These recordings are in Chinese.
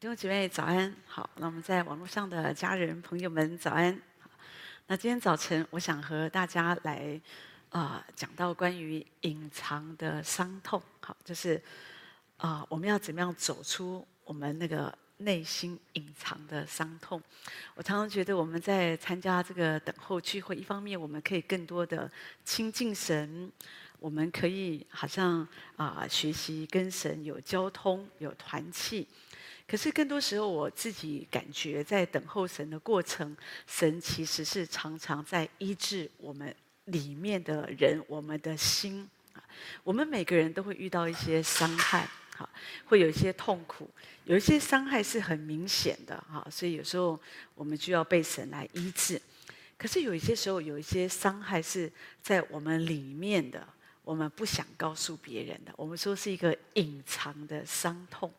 弟兄姐妹早安，好，那我们在网络上的家人朋友们早安。那今天早晨，我想和大家来啊、讲到关于隐藏的伤痛，好，就是啊、我们要怎么样走出我们那个内心隐藏的伤痛。我常常觉得我们在参加这个等候聚会，一方面我们可以更多的亲近神，我们可以好像啊、学习跟神有交通、有团契。可是更多时候，我自己感觉在等候神的过程，神其实是常常在医治我们里面的人，我们的心。我们每个人都会遇到一些伤害，哈，会有一些痛苦，有一些伤害是很明显的，哈，所以有时候我们就要被神来医治。可是有一些时候，有一些伤害是在我们里面的。我们不想告诉别人的，我们说是一个隐藏的伤痛，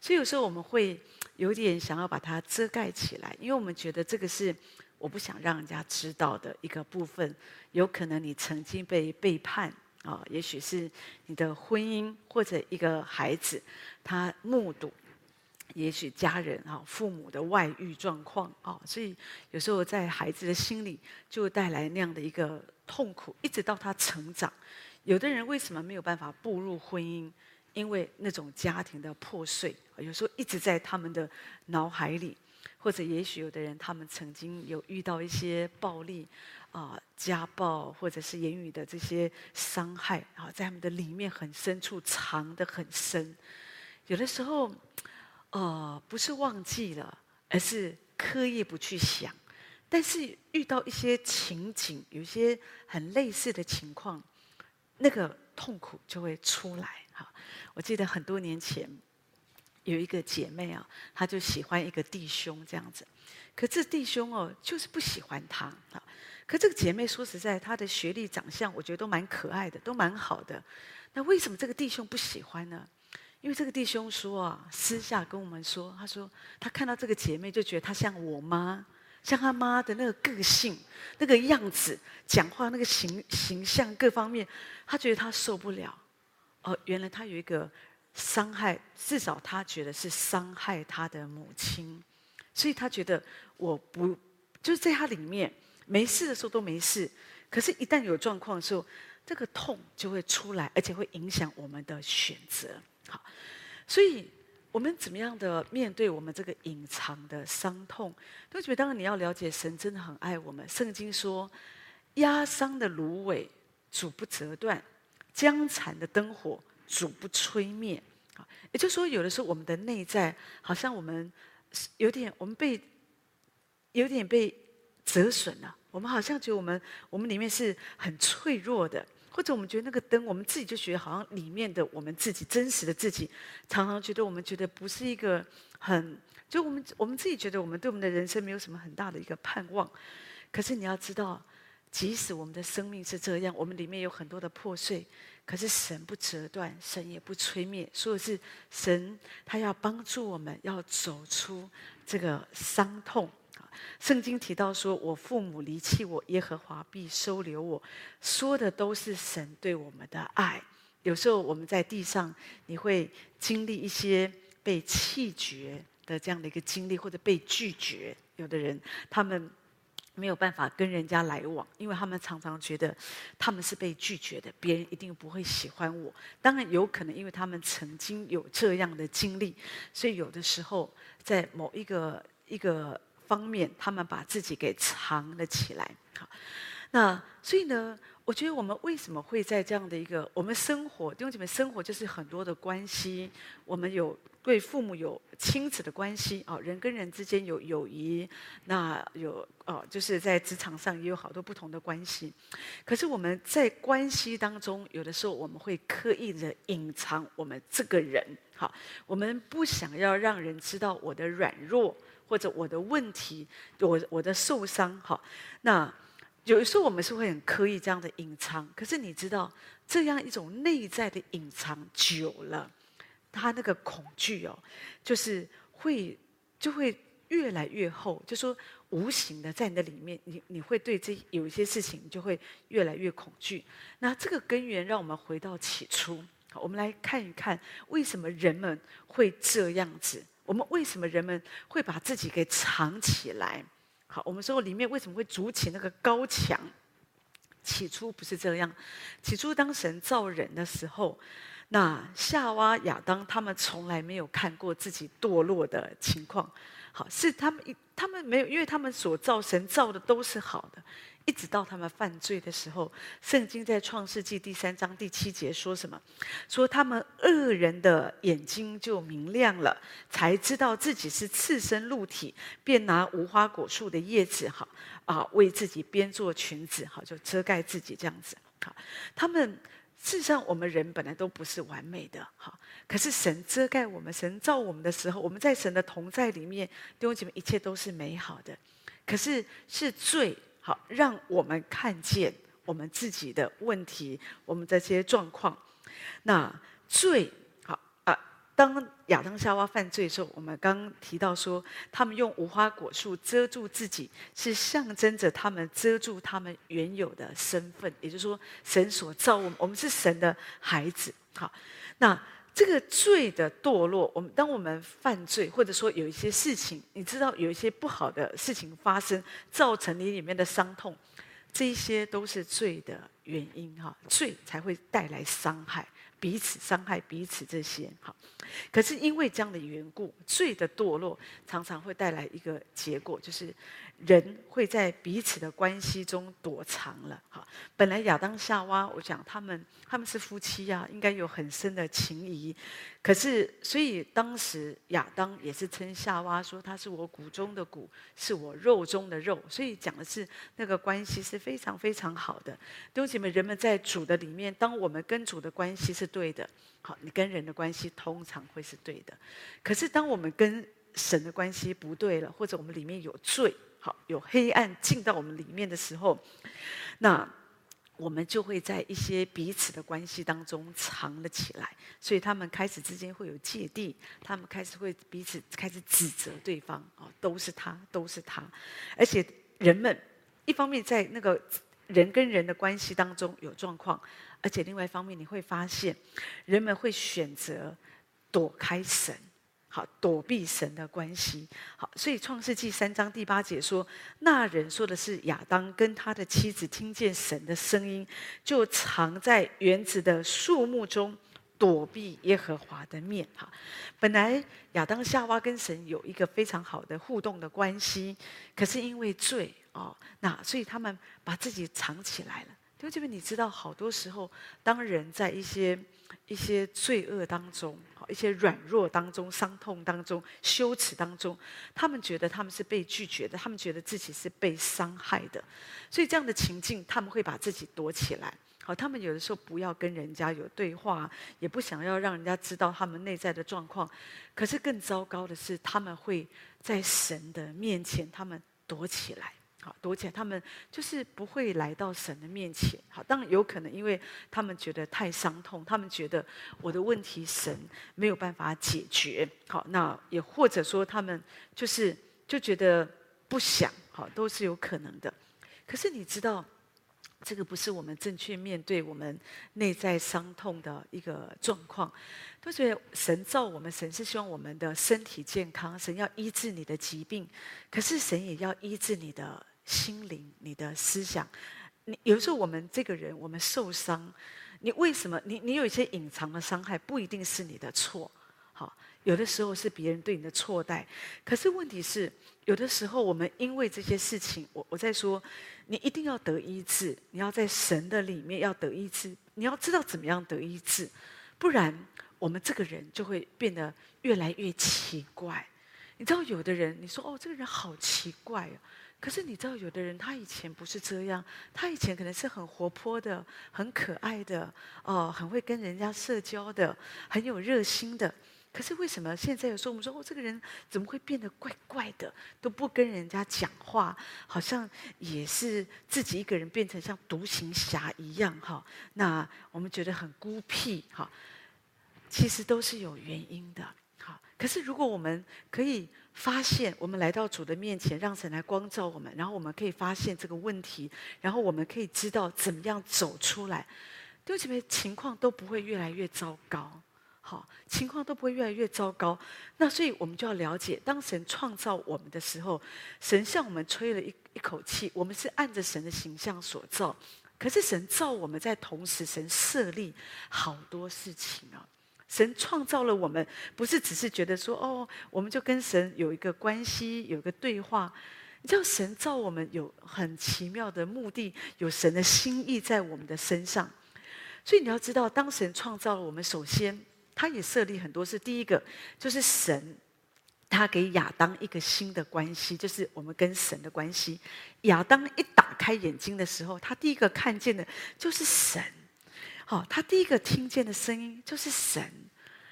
所以有时候我们会有点想要把它遮盖起来，因为我们觉得这个是我不想让人家知道的一个部分。有可能你曾经被背叛啊，也许是你的婚姻或者一个孩子，他目睹，也许家人啊父母的外遇状况啊，所以有时候在孩子的心里就带来那样的一个痛苦，一直到他成长。有的人为什么没有办法步入婚姻？因为那种家庭的破碎，有时候一直在他们的脑海里，或者也许有的人他们曾经有遇到一些暴力啊、家暴，或者是言语的这些伤害啊，在他们的里面很深处藏得很深。有的时候，呃，不是忘记了，而是刻意不去想。但是遇到一些情景，有些很类似的情况。那个痛苦就会出来哈。我记得很多年前有一个姐妹啊，她就喜欢一个弟兄这样子，可这弟兄哦就是不喜欢她啊。可这个姐妹说实在，她的学历、长相，我觉得都蛮可爱的，都蛮好的。那为什么这个弟兄不喜欢呢？因为这个弟兄说啊，私下跟我们说，他说他看到这个姐妹就觉得她像我妈。像他妈的那个个性、那个样子、讲话那个形形象各方面，他觉得他受不了。哦，原来他有一个伤害，至少他觉得是伤害他的母亲，所以他觉得我不就是在他里面没事的时候都没事，可是，一旦有状况的时候，这个痛就会出来，而且会影响我们的选择。好，所以。我们怎么样的面对我们这个隐藏的伤痛？都觉得当然你要了解，神真的很爱我们。圣经说，压伤的芦苇主不折断，将残的灯火主不吹灭。啊，也就是说，有的时候我们的内在好像我们有点，我们被有点被折损了。我们好像觉得我们我们里面是很脆弱的。或者我们觉得那个灯，我们自己就觉得好像里面的我们自己真实的自己，常常觉得我们觉得不是一个很，就我们我们自己觉得我们对我们的人生没有什么很大的一个盼望。可是你要知道，即使我们的生命是这样，我们里面有很多的破碎，可是神不折断，神也不吹灭，所以是神他要帮助我们，要走出这个伤痛。圣经提到说：“我父母离弃我，耶和华必收留我。”说的都是神对我们的爱。有时候我们在地上，你会经历一些被弃绝的这样的一个经历，或者被拒绝。有的人他们没有办法跟人家来往，因为他们常常觉得他们是被拒绝的，别人一定不会喜欢我。当然有可能，因为他们曾经有这样的经历，所以有的时候在某一个一个。方面，他们把自己给藏了起来。好，那所以呢，我觉得我们为什么会在这样的一个我们生活，弟兄姐妹，生活就是很多的关系。我们有对父母有亲子的关系啊，人跟人之间有友谊，那有哦，就是在职场上也有好多不同的关系。可是我们在关系当中，有的时候我们会刻意的隐藏我们这个人。好，我们不想要让人知道我的软弱。或者我的问题，我我的受伤，好，那有时候我们是会很刻意这样的隐藏。可是你知道，这样一种内在的隐藏久了，他那个恐惧哦，就是会就会越来越厚。就说无形的在你的里面，你你会对这有一些事情就会越来越恐惧。那这个根源，让我们回到起初，我们来看一看为什么人们会这样子。我们为什么人们会把自己给藏起来？好，我们说里面为什么会筑起那个高墙？起初不是这样，起初当神造人的时候，那夏娃、亚当他们从来没有看过自己堕落的情况。好，是他们一他们没有，因为他们所造神造的都是好的。一直到他们犯罪的时候，圣经在创世纪第三章第七节说什么？说他们恶人的眼睛就明亮了，才知道自己是赤身露体，便拿无花果树的叶子，哈啊，为自己编做裙子，哈就遮盖自己这样子。好，他们事实上我们人本来都不是完美的，哈，可是神遮盖我们，神造我们的时候，我们在神的同在里面，弟兄姐妹，一切都是美好的。可是是罪。好，让我们看见我们自己的问题，我们这些状况。那罪，好啊，当亚当夏娃犯罪的时候，我们刚刚提到说，他们用无花果树遮住自己，是象征着他们遮住他们原有的身份，也就是说，神所造我们，我们是神的孩子。好，那。这个罪的堕落，我们当我们犯罪，或者说有一些事情，你知道有一些不好的事情发生，造成你里面的伤痛，这一些都是罪的原因哈，罪才会带来伤害，彼此伤害彼此这些哈。可是因为这样的缘故，罪的堕落常常会带来一个结果，就是。人会在彼此的关系中躲藏了，哈。本来亚当夏娃，我讲他们他们是夫妻呀，应该有很深的情谊。可是，所以当时亚当也是称夏娃说，他是我骨中的骨，是我肉中的肉。所以讲的是那个关系是非常非常好的。弟兄姐妹，人们在主的里面，当我们跟主的关系是对的，好，你跟人的关系通常会是对的。可是当我们跟神的关系不对了，或者我们里面有罪。好，有黑暗进到我们里面的时候，那我们就会在一些彼此的关系当中藏了起来，所以他们开始之间会有芥蒂，他们开始会彼此开始指责对方，哦，都是他，都是他，而且人们一方面在那个人跟人的关系当中有状况，而且另外一方面你会发现，人们会选择躲开神。好，躲避神的关系。好，所以创世纪三章第八节说，那人说的是亚当跟他的妻子听见神的声音，就藏在园子的树木中，躲避耶和华的面。哈，本来亚当夏娃跟神有一个非常好的互动的关系，可是因为罪哦，那所以他们把自己藏起来了。因为这边你知道，好多时候当人在一些。一些罪恶当中，一些软弱当中，伤痛当中，羞耻当中，他们觉得他们是被拒绝的，他们觉得自己是被伤害的，所以这样的情境，他们会把自己躲起来。好，他们有的时候不要跟人家有对话，也不想要让人家知道他们内在的状况。可是更糟糕的是，他们会在神的面前，他们躲起来。好，躲起来，他们就是不会来到神的面前。好，当然有可能，因为他们觉得太伤痛，他们觉得我的问题神没有办法解决。好，那也或者说他们就是就觉得不想，好，都是有可能的。可是你知道，这个不是我们正确面对我们内在伤痛的一个状况。都觉得神造我们，神是希望我们的身体健康，神要医治你的疾病，可是神也要医治你的。心灵，你的思想，你有时候我们这个人，我们受伤，你为什么？你你有一些隐藏的伤害，不一定是你的错，好，有的时候是别人对你的错待。可是问题是，有的时候我们因为这些事情，我我在说，你一定要得医治，你要在神的里面要得医治，你要知道怎么样得医治，不然我们这个人就会变得越来越奇怪。你知道，有的人，你说哦，这个人好奇怪啊。可是你知道，有的人他以前不是这样，他以前可能是很活泼的、很可爱的，哦，很会跟人家社交的，很有热心的。可是为什么现在有时候我们说，哦，这个人怎么会变得怪怪的，都不跟人家讲话，好像也是自己一个人变成像独行侠一样，哈？那我们觉得很孤僻，哈？其实都是有原因的，可是如果我们可以。发现我们来到主的面前，让神来光照我们，然后我们可以发现这个问题，然后我们可以知道怎么样走出来，对不起，情况都不会越来越糟糕。好，情况都不会越来越糟糕。那所以我们就要了解，当神创造我们的时候，神向我们吹了一一口气，我们是按着神的形象所造。可是神造我们在同时，神设立好多事情啊。神创造了我们，不是只是觉得说哦，我们就跟神有一个关系，有一个对话。你知道神造我们有很奇妙的目的，有神的心意在我们的身上。所以你要知道，当神创造了我们，首先他也设立很多事。第一个就是神，他给亚当一个新的关系，就是我们跟神的关系。亚当一打开眼睛的时候，他第一个看见的就是神。好，他第一个听见的声音就是神。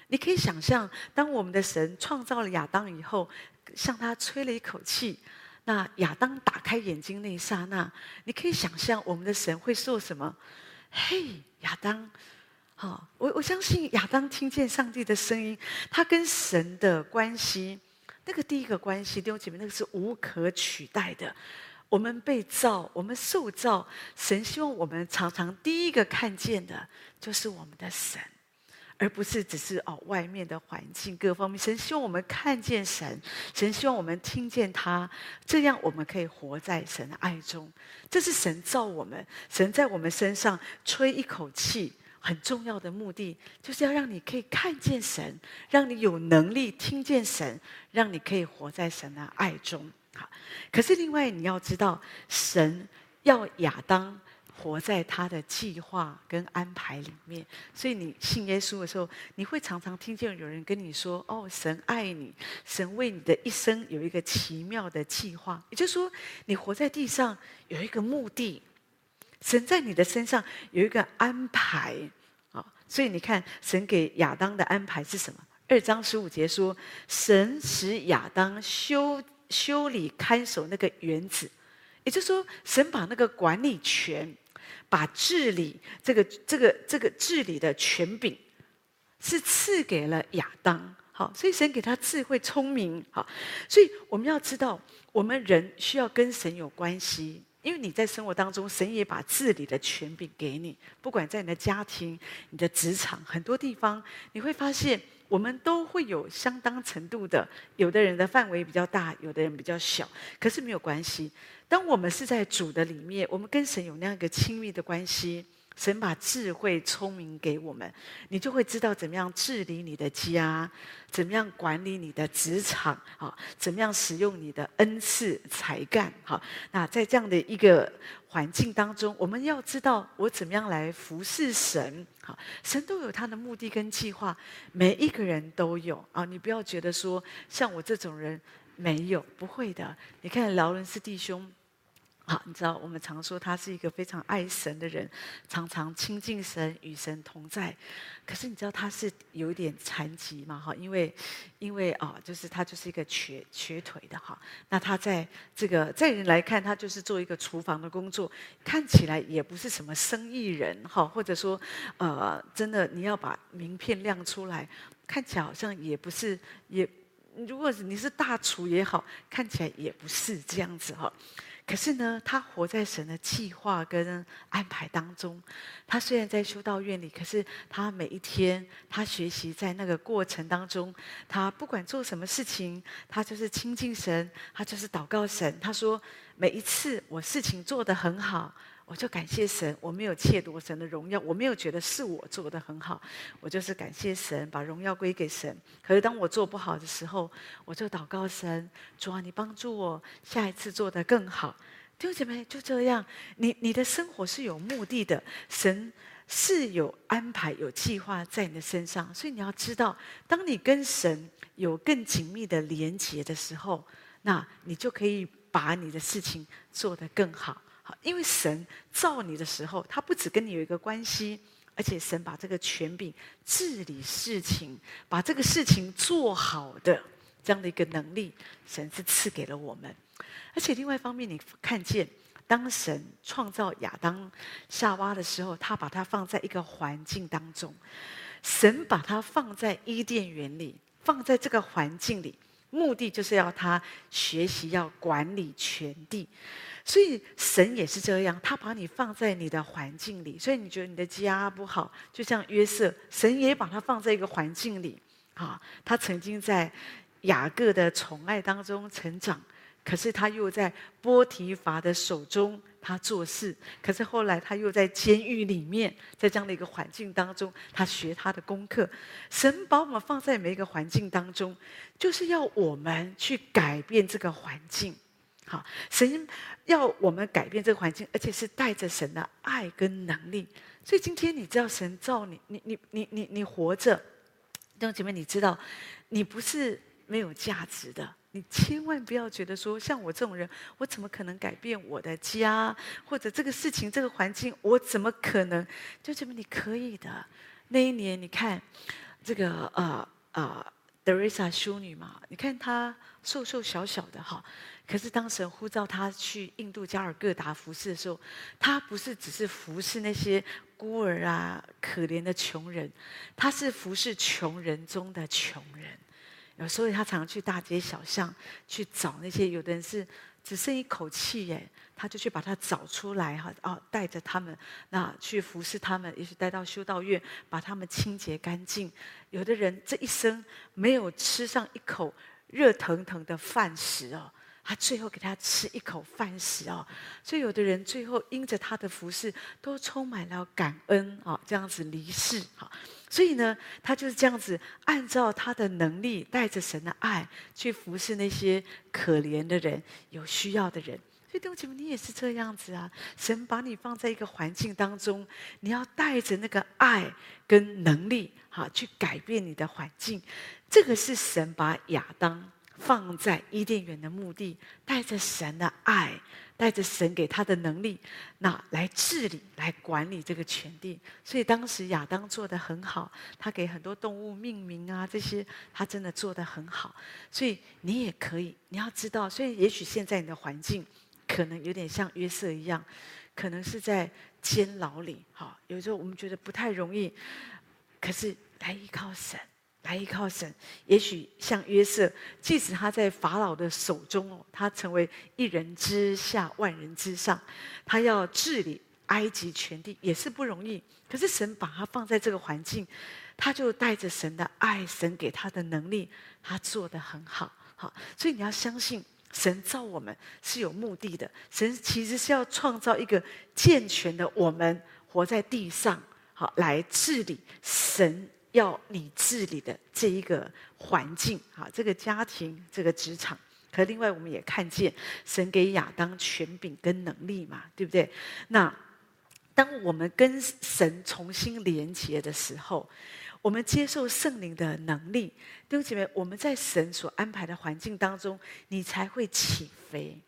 你可以想象，当我们的神创造了亚当以后，向他吹了一口气。那亚当打开眼睛那一刹那，你可以想象我们的神会说什么？嘿，亚当，好，我我相信亚当听见上帝的声音，他跟神的关系，那个第一个关系，弟兄姐妹，那个是无可取代的。我们被造，我们受造，神希望我们常常第一个看见的，就是我们的神。而不是只是哦，外面的环境各方面，神希望我们看见神，神希望我们听见他，这样我们可以活在神的爱中。这是神造我们，神在我们身上吹一口气，很重要的目的就是要让你可以看见神，让你有能力听见神，让你可以活在神的爱中。好，可是另外你要知道，神要亚当。活在他的计划跟安排里面，所以你信耶稣的时候，你会常常听见有人跟你说：“哦，神爱你，神为你的一生有一个奇妙的计划。”也就是说，你活在地上有一个目的，神在你的身上有一个安排啊。所以你看，神给亚当的安排是什么？二章十五节说：“神使亚当修修理看守那个园子。”也就是说，神把那个管理权。把治理这个这个这个治理的权柄，是赐给了亚当。好，所以神给他智慧聪明。好，所以我们要知道，我们人需要跟神有关系，因为你在生活当中，神也把治理的权柄给你。不管在你的家庭、你的职场，很多地方，你会发现。我们都会有相当程度的，有的人的范围比较大，有的人比较小，可是没有关系。当我们是在主的里面，我们跟神有那样一个亲密的关系。神把智慧、聪明给我们，你就会知道怎么样治理你的家，怎么样管理你的职场，啊，怎么样使用你的恩赐才干，好。那在这样的一个环境当中，我们要知道我怎么样来服侍神，好。神都有他的目的跟计划，每一个人都有啊。你不要觉得说像我这种人没有，不会的。你看劳伦斯弟兄。好，你知道我们常说他是一个非常爱神的人，常常亲近神，与神同在。可是你知道他是有一点残疾嘛？哈，因为因为啊，就是他就是一个瘸瘸腿的哈。那他在这个在人来看，他就是做一个厨房的工作，看起来也不是什么生意人哈，或者说呃，真的你要把名片亮出来，看起来好像也不是也。如果你是大厨也好，看起来也不是这样子哈。可是呢，他活在神的计划跟安排当中。他虽然在修道院里，可是他每一天，他学习在那个过程当中，他不管做什么事情，他就是亲近神，他就是祷告神。他说，每一次我事情做得很好。我就感谢神，我没有窃夺神的荣耀，我没有觉得是我做得很好，我就是感谢神，把荣耀归给神。可是当我做不好的时候，我就祷告神，主啊，你帮助我下一次做得更好。弟兄姐妹，就这样，你你的生活是有目的的，神是有安排、有计划在你的身上，所以你要知道，当你跟神有更紧密的连结的时候，那你就可以把你的事情做得更好。因为神造你的时候，他不只跟你有一个关系，而且神把这个权柄治理事情，把这个事情做好的这样的一个能力，神是赐给了我们。而且另外一方面，你看见当神创造亚当、夏娃的时候，他把他放在一个环境当中，神把他放在伊甸园里，放在这个环境里。目的就是要他学习要管理全地。所以神也是这样，他把你放在你的环境里，所以你觉得你的家不好，就像约瑟，神也把他放在一个环境里。啊，他曾经在雅各的宠爱当中成长，可是他又在波提乏的手中他做事，可是后来他又在监狱里面，在这样的一个环境当中，他学他的功课。神把我们放在每一个环境当中，就是要我们去改变这个环境。好，神要我们改变这个环境，而且是带着神的爱跟能力。所以今天你知道神造你，你你你你你活着。弟兄姐妹，你知道，你不是没有价值的。你千万不要觉得说，像我这种人，我怎么可能改变我的家，或者这个事情、这个环境，我怎么可能？弟兄姐妹，你可以的。那一年，你看这个呃呃，德瑞莎修女嘛，你看她瘦瘦小小的哈，可是当神呼召她去印度加尔各答服侍的时候，她不是只是服侍那些。孤儿啊，可怜的穷人，她是服侍穷人中的穷人。有时候他常常去大街小巷去找那些，有的人是只剩一口气耶，他就去把他找出来哈，哦，带着他们那去服侍他们，也许带到修道院把他们清洁干净。有的人这一生没有吃上一口热腾腾的饭食哦。他最后给他吃一口饭食哦，所以有的人最后因着他的服侍，都充满了感恩啊，这样子离世哈。所以呢，他就是这样子，按照他的能力，带着神的爱去服侍那些可怜的人、有需要的人。所以弟兄姐妹，你也是这样子啊。神把你放在一个环境当中，你要带着那个爱跟能力，哈，去改变你的环境。这个是神把亚当。放在伊甸园的目的，带着神的爱，带着神给他的能力，那来治理、来管理这个全地。所以当时亚当做得很好，他给很多动物命名啊，这些他真的做得很好。所以你也可以，你要知道，所以也许现在你的环境可能有点像约瑟一样，可能是在监牢里。哈，有时候我们觉得不太容易，可是来依靠神。来依靠神，也许像约瑟，即使他在法老的手中哦，他成为一人之下，万人之上，他要治理埃及全地也是不容易。可是神把他放在这个环境，他就带着神的爱，神给他的能力，他做得很好。好，所以你要相信，神造我们是有目的的。神其实是要创造一个健全的我们，活在地上，好来治理神。要你治理的这一个环境，啊，这个家庭，这个职场。可另外，我们也看见神给亚当权柄跟能力嘛，对不对？那当我们跟神重新连接的时候，我们接受圣灵的能力，弟兄姐妹，我们在神所安排的环境当中，你才会起飞。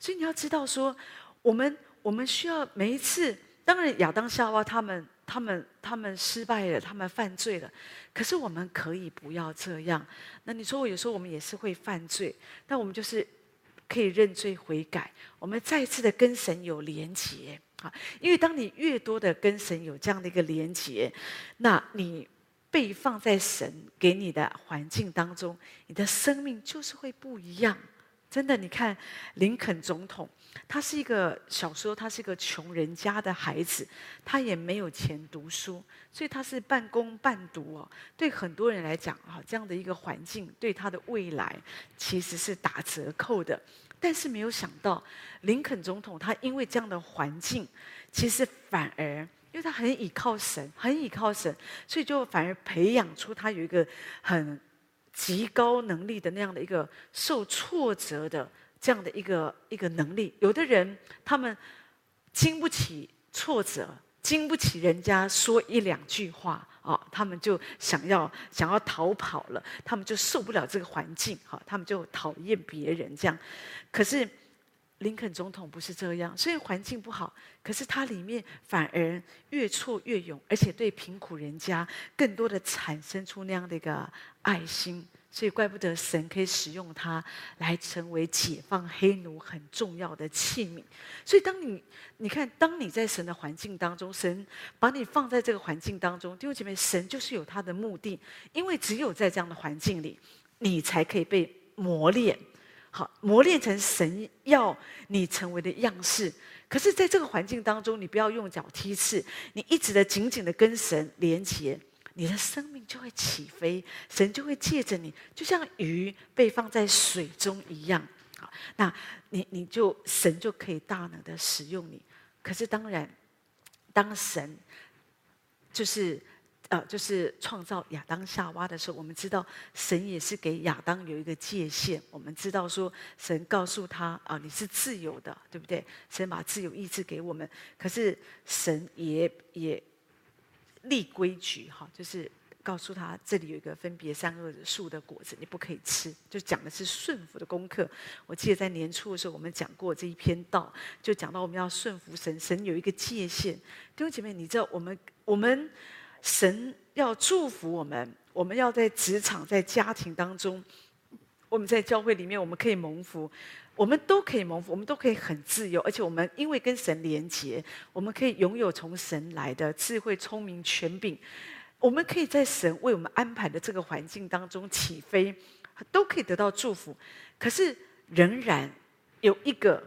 所以你要知道说，我们我们需要每一次，当然亚当夏娃他们。他们他们失败了，他们犯罪了。可是我们可以不要这样。那你说我有时候我们也是会犯罪，但我们就是可以认罪悔改，我们再一次的跟神有连结啊。因为当你越多的跟神有这样的一个连结，那你被放在神给你的环境当中，你的生命就是会不一样。真的，你看林肯总统。他是一个小时候，他是一个穷人家的孩子，他也没有钱读书，所以他是半工半读哦。对很多人来讲啊，这样的一个环境对他的未来其实是打折扣的。但是没有想到，林肯总统他因为这样的环境，其实反而因为他很倚靠神，很倚靠神，所以就反而培养出他有一个很极高能力的那样的一个受挫折的。这样的一个一个能力，有的人他们经不起挫折，经不起人家说一两句话啊，他们就想要想要逃跑了，他们就受不了这个环境，哈，他们就讨厌别人这样。可是林肯总统不是这样，虽然环境不好，可是他里面反而越挫越勇，而且对贫苦人家更多的产生出那样的一个爱心。所以，怪不得神可以使用他来成为解放黑奴很重要的器皿。所以，当你你看，当你在神的环境当中，神把你放在这个环境当中，弟兄姐妹，神就是有他的目的，因为只有在这样的环境里，你才可以被磨练，好，磨练成神要你成为的样式。可是，在这个环境当中，你不要用脚踢刺，你一直的紧紧的跟神连接，你的生命就会起飞，神就会借着你，就像鱼被放在水中一样。好，那你你就神就可以大能的使用你。可是当然，当神就是。呃，就是创造亚当夏娃的时候，我们知道神也是给亚当有一个界限。我们知道说，神告诉他啊、你是自由的，对不对？神把自由意志给我们，可是神也也立规矩哈，就是告诉他这里有一个分别善恶的树的果子，你不可以吃。就讲的是顺服的功课。我记得在年初的时候，我们讲过这一篇道，就讲到我们要顺服神，神有一个界限。弟兄姐妹，你知道我们我们。神要祝福我们，我们要在职场、在家庭当中，我们在教会里面，我们可以蒙福，我们都可以蒙福，我们都可以很自由，而且我们因为跟神连结，我们可以拥有从神来的智慧、聪明、权柄，我们可以在神为我们安排的这个环境当中起飞，都可以得到祝福。可是仍然有一个。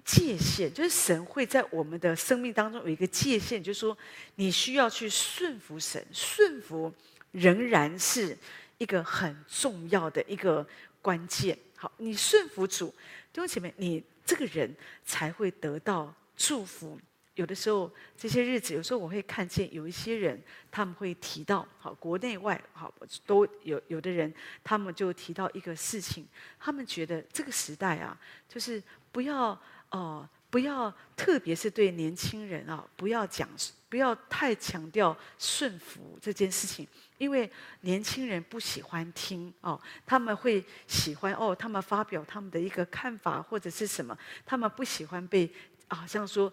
界限就是神会在我们的生命当中有一个界限，就是说你需要去顺服神，顺服仍然是一个很重要的一个关键。好，你顺服主，弟兄姐妹，你这个人才会得到祝福。有的时候这些日子，有时候我会看见有一些人，他们会提到，好，国内外好都有，有的人他们就提到一个事情，他们觉得这个时代啊，就是不要。哦，不要，特别是对年轻人啊，不要讲，不要太强调顺服这件事情，因为年轻人不喜欢听哦，他们会喜欢哦，他们发表他们的一个看法或者是什么，他们不喜欢被好像说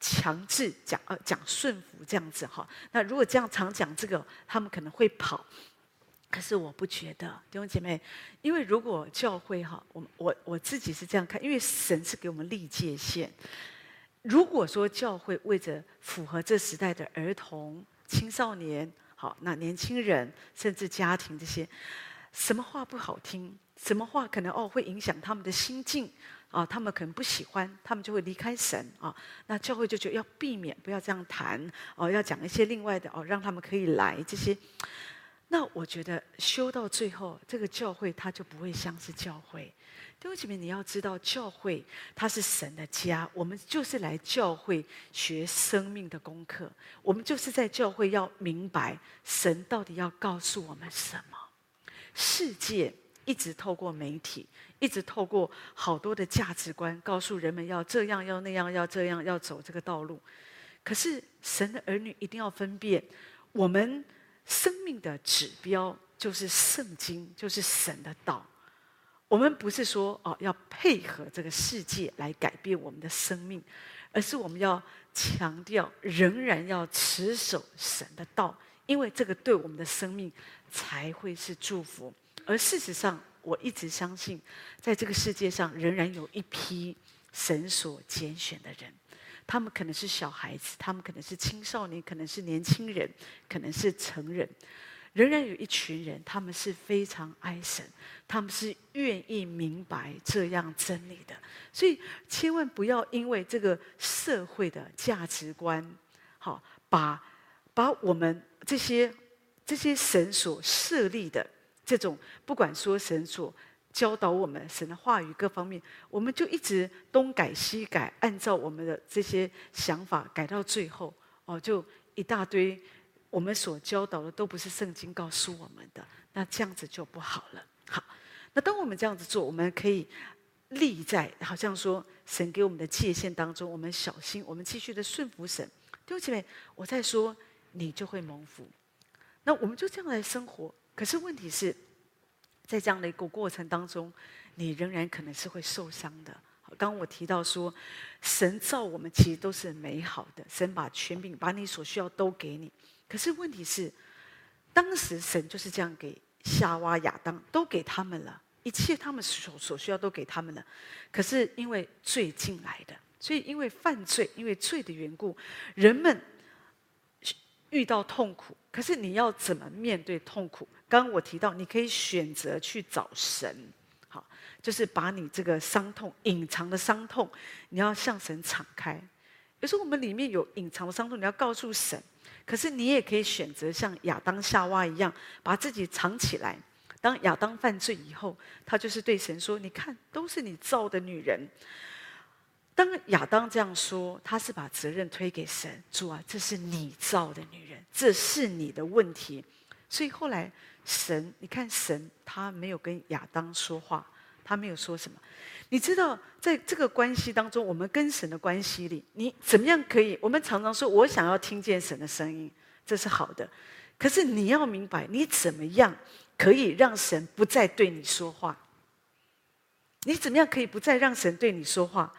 强制讲呃讲顺服这样子哈。那如果这样常讲这个，他们可能会跑。可是我不觉得，弟兄姐妹，因为如果教会哈，我我我自己是这样看，因为神是给我们立界限。如果说教会为着符合这时代的儿童、青少年，好，那年轻人甚至家庭这些，什么话不好听，什么话可能哦会影响他们的心境啊，他们可能不喜欢，他们就会离开神啊。那教会就觉得要避免，不要这样谈哦，要讲一些另外的哦，让他们可以来这些。那我觉得修到最后，这个教会它就不会像是教会。弟兄姐妹，你要知道，教会它是神的家，我们就是来教会学生命的功课。我们就是在教会要明白神到底要告诉我们什么。世界一直透过媒体，一直透过好多的价值观，告诉人们要这样，要那样，要这样，要走这个道路。可是神的儿女一定要分辨我们。生命的指标就是圣经，就是神的道。我们不是说哦要配合这个世界来改变我们的生命，而是我们要强调仍然要持守神的道，因为这个对我们的生命才会是祝福。而事实上，我一直相信，在这个世界上仍然有一批神所拣选的人。他们可能是小孩子，他们可能是青少年，可能是年轻人，可能是成人。仍然有一群人，他们是非常爱神，他们是愿意明白这样真理的。所以，千万不要因为这个社会的价值观，好，把把我们这些这些神所设立的这种，不管说神所。教导我们神的话语各方面，我们就一直东改西改，按照我们的这些想法改到最后，哦，就一大堆我们所教导的都不是圣经告诉我们的，那这样子就不好了。好，那当我们这样子做，我们可以立在好像说神给我们的界限当中，我们小心，我们继续的顺服神。弟兄姐妹，我在说你就会蒙福，那我们就这样来生活。可是问题是。在这样的一个过程当中，你仍然可能是会受伤的。刚刚我提到说，神造我们其实都是美好的，神把权柄、把你所需要都给你。可是问题是，当时神就是这样给夏娃、亚当都给他们了，一切他们所所需要都给他们了。可是因为罪进来的，所以因为犯罪、因为罪的缘故，人们遇到痛苦。可是你要怎么面对痛苦？刚刚我提到，你可以选择去找神，好，就是把你这个伤痛、隐藏的伤痛，你要向神敞开。有时候我们里面有隐藏的伤痛，你要告诉神。可是你也可以选择像亚当、夏娃一样，把自己藏起来。当亚当犯罪以后，他就是对神说：“你看，都是你造的女人。”当亚当这样说，他是把责任推给神：“主啊，这是你造的女人，这是你的问题。”所以后来神，你看神，他没有跟亚当说话，他没有说什么。你知道，在这个关系当中，我们跟神的关系里，你怎么样可以？我们常常说：“我想要听见神的声音，这是好的。”可是你要明白，你怎么样？可以让神不再对你说话。你怎么样可以不再让神对你说话？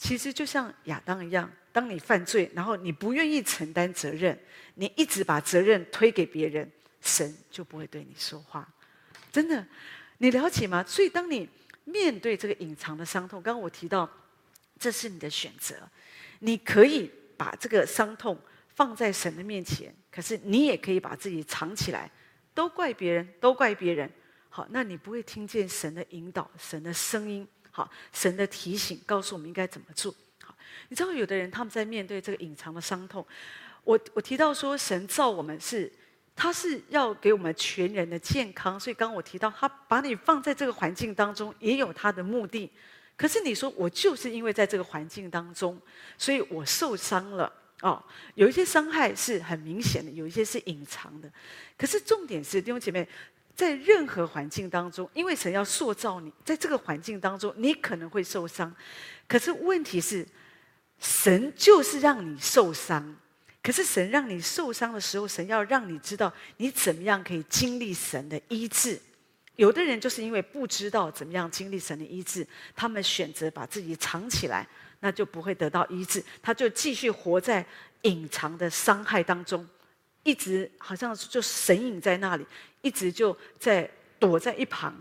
其实就像亚当一样，当你犯罪，然后你不愿意承担责任，你一直把责任推给别人，神就不会对你说话。真的，你了解吗？所以当你面对这个隐藏的伤痛，刚刚我提到，这是你的选择。你可以把这个伤痛放在神的面前，可是你也可以把自己藏起来。都怪别人，都怪别人。好，那你不会听见神的引导、神的声音，神的提醒，告诉我们应该怎么做。好，你知道有的人他们在面对这个隐藏的伤痛，我我提到说，神造我们是，他是要给我们全人的健康，所以刚刚我提到，他把你放在这个环境当中，也有他的目的。可是你说，我就是因为在这个环境当中，所以我受伤了。哦，有一些伤害是很明显的，有一些是隐藏的。可是重点是，弟兄姐妹，在任何环境当中，因为神要塑造你，在这个环境当中，你可能会受伤。可是问题是，神就是让你受伤。可是神让你受伤的时候，神要让你知道你怎么样可以经历神的医治。有的人就是因为不知道怎么样经历神的医治，他们选择把自己藏起来。那就不会得到医治，他就继续活在隐藏的伤害当中，一直好像就神隐在那里，一直就在躲在一旁，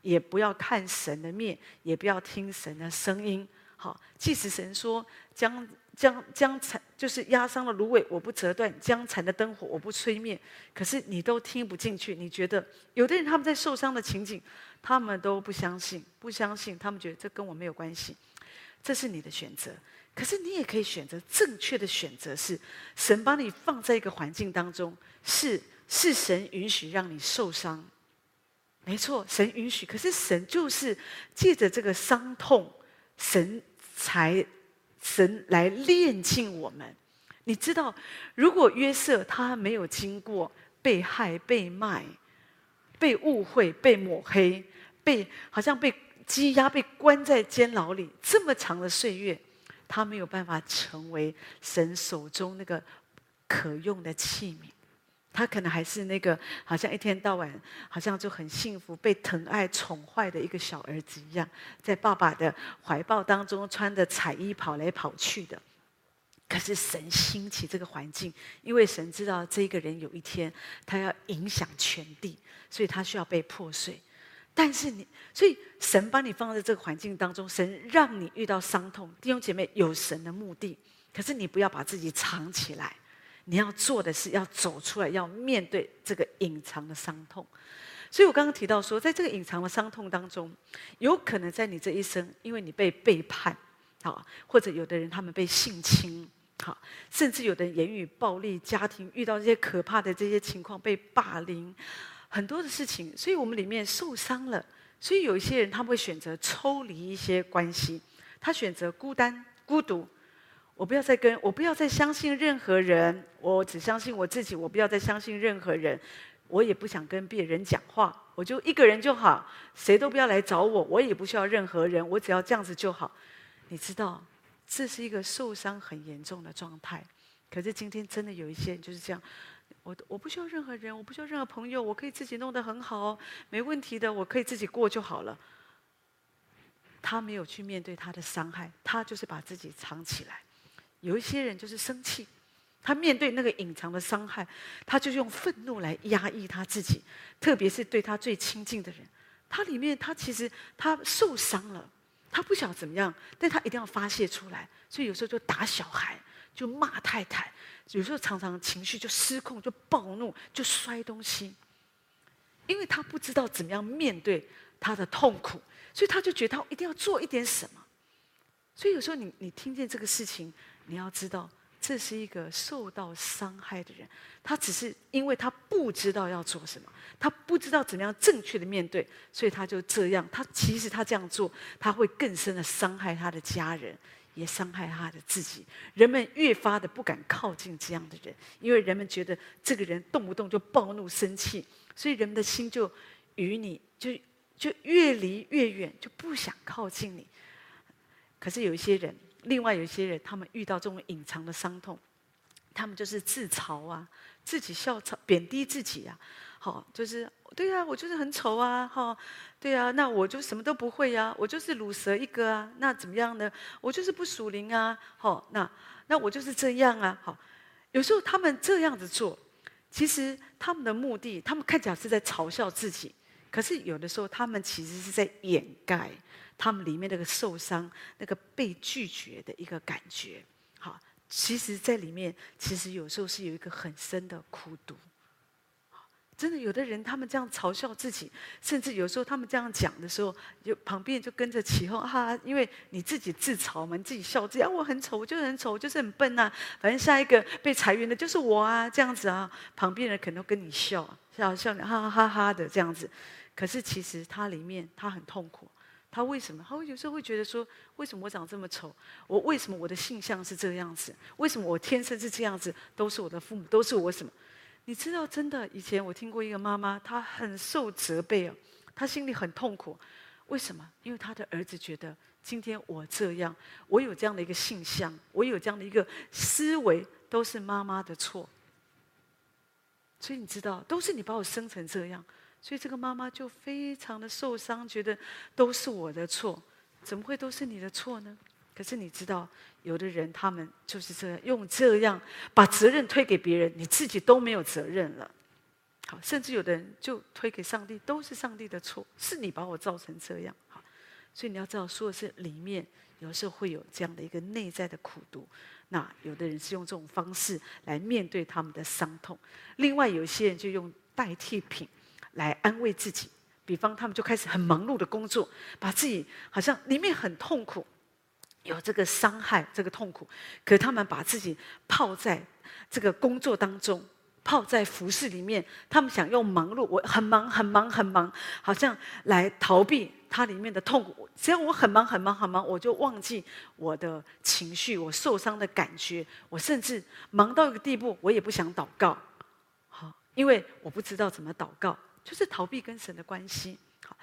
也不要看神的面，也不要听神的声音。好，即使神说将将将残就是压伤了芦苇，我不折断；将残的灯火，我不吹灭。可是你都听不进去，你觉得有的人他们在受伤的情景，他们都不相信，不相信，他们觉得这跟我没有关系。这是你的选择，可是你也可以选择正确的选择是，神把你放在一个环境当中，是是神允许让你受伤，没错，神允许。可是神就是借着这个伤痛，神才神来炼净我们。你知道，如果约瑟他没有经过被害、被卖、被误会、被抹黑、被好像被。积压被关在监牢里这么长的岁月，他没有办法成为神手中那个可用的器皿。他可能还是那个好像一天到晚好像就很幸福、被疼爱宠坏的一个小儿子一样，在爸爸的怀抱当中穿着彩衣跑来跑去的。可是神兴起这个环境，因为神知道这个人有一天他要影响全地，所以他需要被破碎。但是你，所以神把你放在这个环境当中，神让你遇到伤痛。弟兄姐妹，有神的目的，可是你不要把自己藏起来。你要做的是要走出来，要面对这个隐藏的伤痛。所以我刚刚提到说，在这个隐藏的伤痛当中，有可能在你这一生，因为你被背叛，好，或者有的人他们被性侵，好，甚至有的人言语暴力，家庭遇到这些可怕的这些情况，被霸凌。很多的事情，所以我们里面受伤了。所以有一些人，他们会选择抽离一些关系，他选择孤单、孤独。我不要再跟，我不要再相信任何人，我只相信我自己。我不要再相信任何人，我也不想跟别人讲话，我就一个人就好，谁都不要来找我，我也不需要任何人，我只要这样子就好。你知道，这是一个受伤很严重的状态。可是今天真的有一些人就是这样。我我不需要任何人，我不需要任何朋友，我可以自己弄得很好，没问题的，我可以自己过就好了。他没有去面对他的伤害，他就是把自己藏起来。有一些人就是生气，他面对那个隐藏的伤害，他就用愤怒来压抑他自己，特别是对他最亲近的人，他里面他其实他受伤了，他不晓怎么样，但他一定要发泄出来，所以有时候就打小孩，就骂太太。有时候常常情绪就失控，就暴怒，就摔东西，因为他不知道怎么样面对他的痛苦，所以他就觉得他一定要做一点什么。所以有时候你你听见这个事情，你要知道，这是一个受到伤害的人，他只是因为他不知道要做什么，他不知道怎么样正确的面对，所以他就这样。他其实他这样做，他会更深的伤害他的家人，也伤害他的自己。人们越发的不敢靠近这样的人，因为人们觉得这个人动不动就暴怒生气，所以人们的心就与你就就越离越远，就不想靠近你。可是有一些人，另外有些人，他们遇到这种隐藏的伤痛，他们就是自嘲啊，自己笑嘲贬低自己啊，好，就是对啊，我就是很丑啊，哈，对啊，那我就什么都不会啊，我就是卤蛇一个啊，那怎么样呢？我就是不属灵啊，好，那那我就是这样啊，好，有时候他们这样子做，其实他们的目的，他们看起来是在嘲笑自己，可是有的时候他们其实是在掩盖。他们里面那个受伤、那个被拒绝的一个感觉，好，其实，在里面，其实有时候是有一个很深的苦毒。真的，有的人他们这样嘲笑自己，甚至有时候他们这样讲的时候，就旁边就跟着起哄哈，因为你自己自嘲嘛，你自己笑自己啊，我很丑，我就是很丑，我就是很笨呐、反正下一个被裁员的就是我啊，这样子啊，旁边人可能都跟你笑，笑笑你哈哈哈哈的这样子，可是其实他里面他很痛苦。他为什么？他会有时候会觉得说：为什么我长这么丑？我为什么我的性向是这样子？为什么我天生是这样子？都是我的父母，都是我什么？你知道，真的，以前我听过一个妈妈，她很受责备哦，她心里很痛苦。为什么？因为她的儿子觉得，今天我这样，我有这样的一个性向，我有这样的一个思维，都是妈妈的错。所以你知道，都是你把我生成这样。所以这个妈妈就非常的受伤，觉得都是我的错，怎么会都是你的错呢？可是你知道，有的人他们就是这样，用这样把责任推给别人，你自己都没有责任了。好，甚至有的人就推给上帝，都是上帝的错，是你把我造成这样。好，所以你要知道，说的是里面有时候会有这样的一个内在的苦毒。那有的人是用这种方式来面对他们的伤痛，另外有些人就用代替品。来安慰自己，比方他们就开始很忙碌的工作，把自己好像里面很痛苦，有这个伤害，这个痛苦，可他们把自己泡在这个工作当中，泡在服饰里面，他们想用忙碌，我很忙很忙很忙，好像来逃避它里面的痛苦。只要我很忙很忙很忙，我就忘记我的情绪，我受伤的感觉，我甚至忙到一个地步，我也不想祷告，好，因为我不知道怎么祷告。就是逃避跟神的关系，好，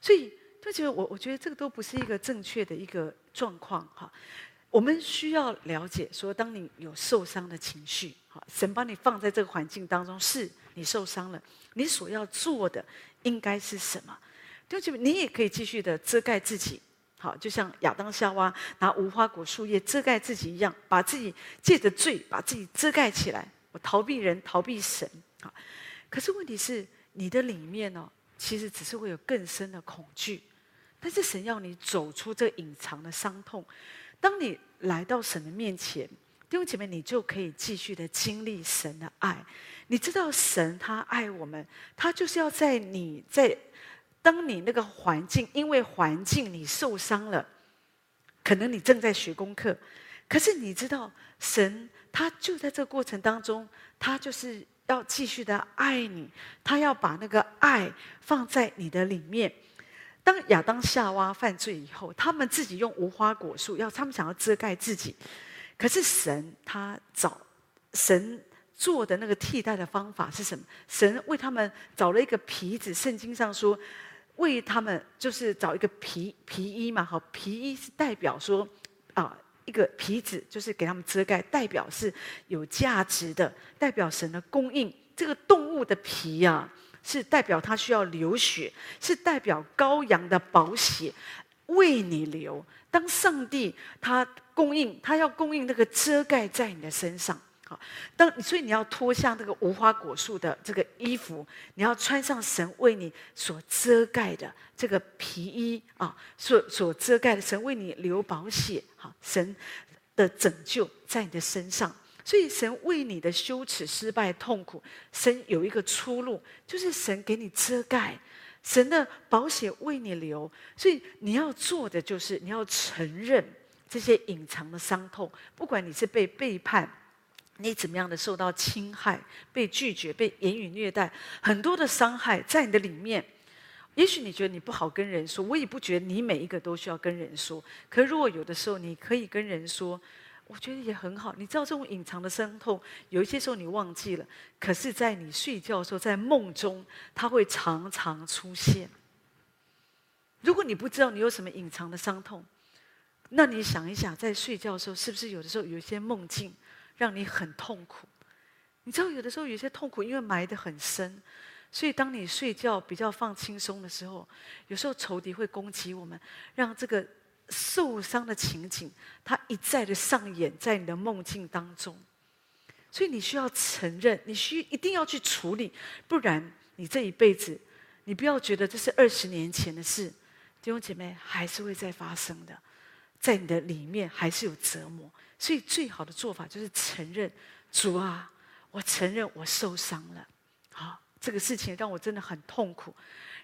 所以就觉得我我觉得这个都不是一个正确的一个状况哈。我们需要了解说，当你有受伤的情绪，好，神把你放在这个环境当中，是你受伤了，你所要做的应该是什么？就你也可以继续的遮盖自己，好，就像亚当夏娃拿无花果树叶遮盖自己一样，把自己借着罪把自己遮盖起来，我逃避人，逃避神，好，可是问题是。你的里面呢、其实只是会有更深的恐惧，但是神要你走出这隐藏的伤痛。当你来到神的面前，弟兄姐妹，你就可以继续的经历神的爱。你知道神他爱我们，他就是要在你在当你那个环境，因为环境你受伤了，可能你正在学功课，可是你知道神他就在这个过程当中，他就是。要继续的爱你，他要把那个爱放在你的里面。当亚当夏娃犯罪以后，他们自己用无花果树，要他们想要遮盖自己。可是神他找神做的那个替代的方法是什么？神为他们找了一个皮子，圣经上说，为他们就是找一个皮皮衣嘛。好，皮衣是代表说啊。一个皮子就是给他们遮盖，代表是有价值的，代表神的供应。这个动物的皮、啊，是代表它需要流血，是代表羔羊的宝血为你流。当上帝他供应，他要供应那个遮盖在你的身上。当所以你要脱下那个无花果树的这个衣服，你要穿上神为你所遮盖的这个皮衣啊，所所遮盖的神为你流宝血，好，神的拯救在你的身上，所以神为你的羞耻、失败、痛苦，神有一个出路，就是神给你遮盖，神的保险为你留，所以你要做的就是你要承认这些隐藏的伤痛，不管你是被背叛，你怎么样的受到侵害、被拒绝、被言语虐待，很多的伤害在你的里面。也许你觉得你不好跟人说，我也不觉得你每一个都需要跟人说。可如果有的时候你可以跟人说。我觉得也很好，你知道这种隐藏的伤痛，有一些时候你忘记了，可是，在你睡觉的时候，在梦中，它会常常出现。如果你不知道你有什么隐藏的伤痛，那你想一想，在睡觉的时候，是不是有的时候有一些梦境让你很痛苦？你知道，有的时候有些痛苦，因为埋得很深，所以当你睡觉比较放轻松的时候，有时候仇敌会攻击我们，让这个。受伤的情景，它一再的上演在你的梦境当中，所以你需要承认，你需一定要去处理，不然你这一辈子，你不要觉得这是二十年前的事，弟兄姐妹还是会再发生的，在你的里面还是有折磨，所以最好的做法就是承认，主啊，我承认我受伤了，好，这个事情让我真的很痛苦，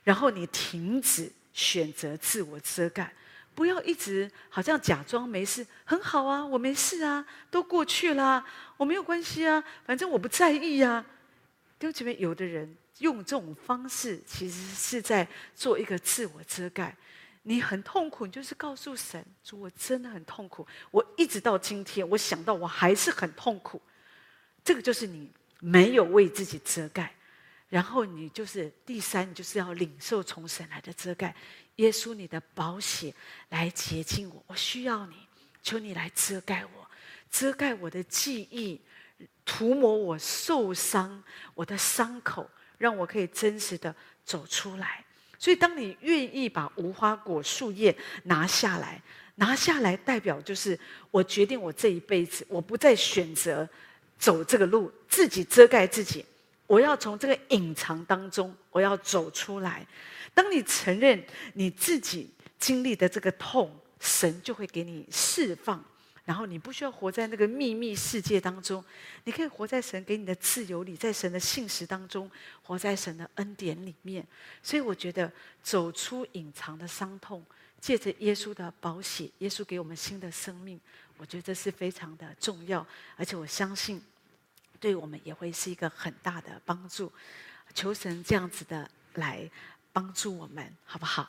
然后你停止选择自我遮盖。不要一直好像假装没事，很好啊，我没事啊，都过去了，我没有关系啊，反正我不在意啊。就这边有的人用这种方式，其实是在做一个自我遮盖。你很痛苦，你就是告诉神，说我真的很痛苦，我一直到今天，我想到我还是很痛苦。这个就是你没有为自己遮盖，然后你就是第三，你就是要领受从神来的遮盖。耶稣，你的宝血来洁净我，我需要你，求你来遮盖我，遮盖我的记忆，涂抹我受伤，我的伤口，让我可以真实的走出来。所以，当你愿意把无花果树叶拿下来，拿下来代表就是我决定，我这一辈子我不再选择走这个路，自己遮盖自己，我要从这个隐藏当中，我要走出来。当你承认你自己经历的这个痛，神就会给你释放，然后你不需要活在那个秘密世界当中，你可以活在神给你的自由里，在神的信实当中，活在神的恩典里面。所以我觉得走出隐藏的伤痛，借着耶稣的宝血，耶稣给我们新的生命，我觉得这是非常的重要，而且我相信对我们也会是一个很大的帮助。求神这样子的来。帮助我们，好不好？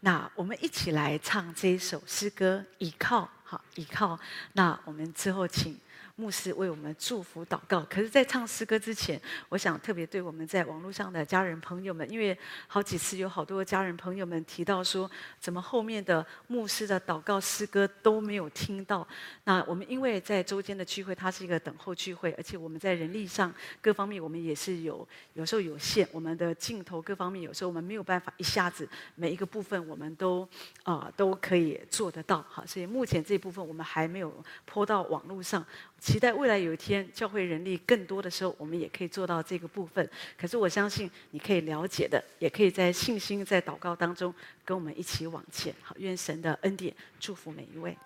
那我们一起来唱这一首诗歌，倚靠，好，倚靠。那我们之后请。牧师为我们祝福祷告。可是，在唱诗歌之前，我想特别对我们在网络上的家人朋友们，因为好几次有好多家人朋友们提到说，怎么后面的牧师的祷告诗歌都没有听到？那我们因为在周间的聚会，它是一个等候聚会，而且我们在人力上各方面，我们也是有有时候有限，我们的镜头各方面有时候我们没有办法一下子每一个部分我们都啊、都可以做得到。好，所以目前这部分我们还没有播到网络上。期待未来有一天教会人力更多的时候，我们也可以做到这个部分。可是我相信你可以了解的，也可以在信心、在祷告当中跟我们一起往前。好，愿神的恩典祝福每一位。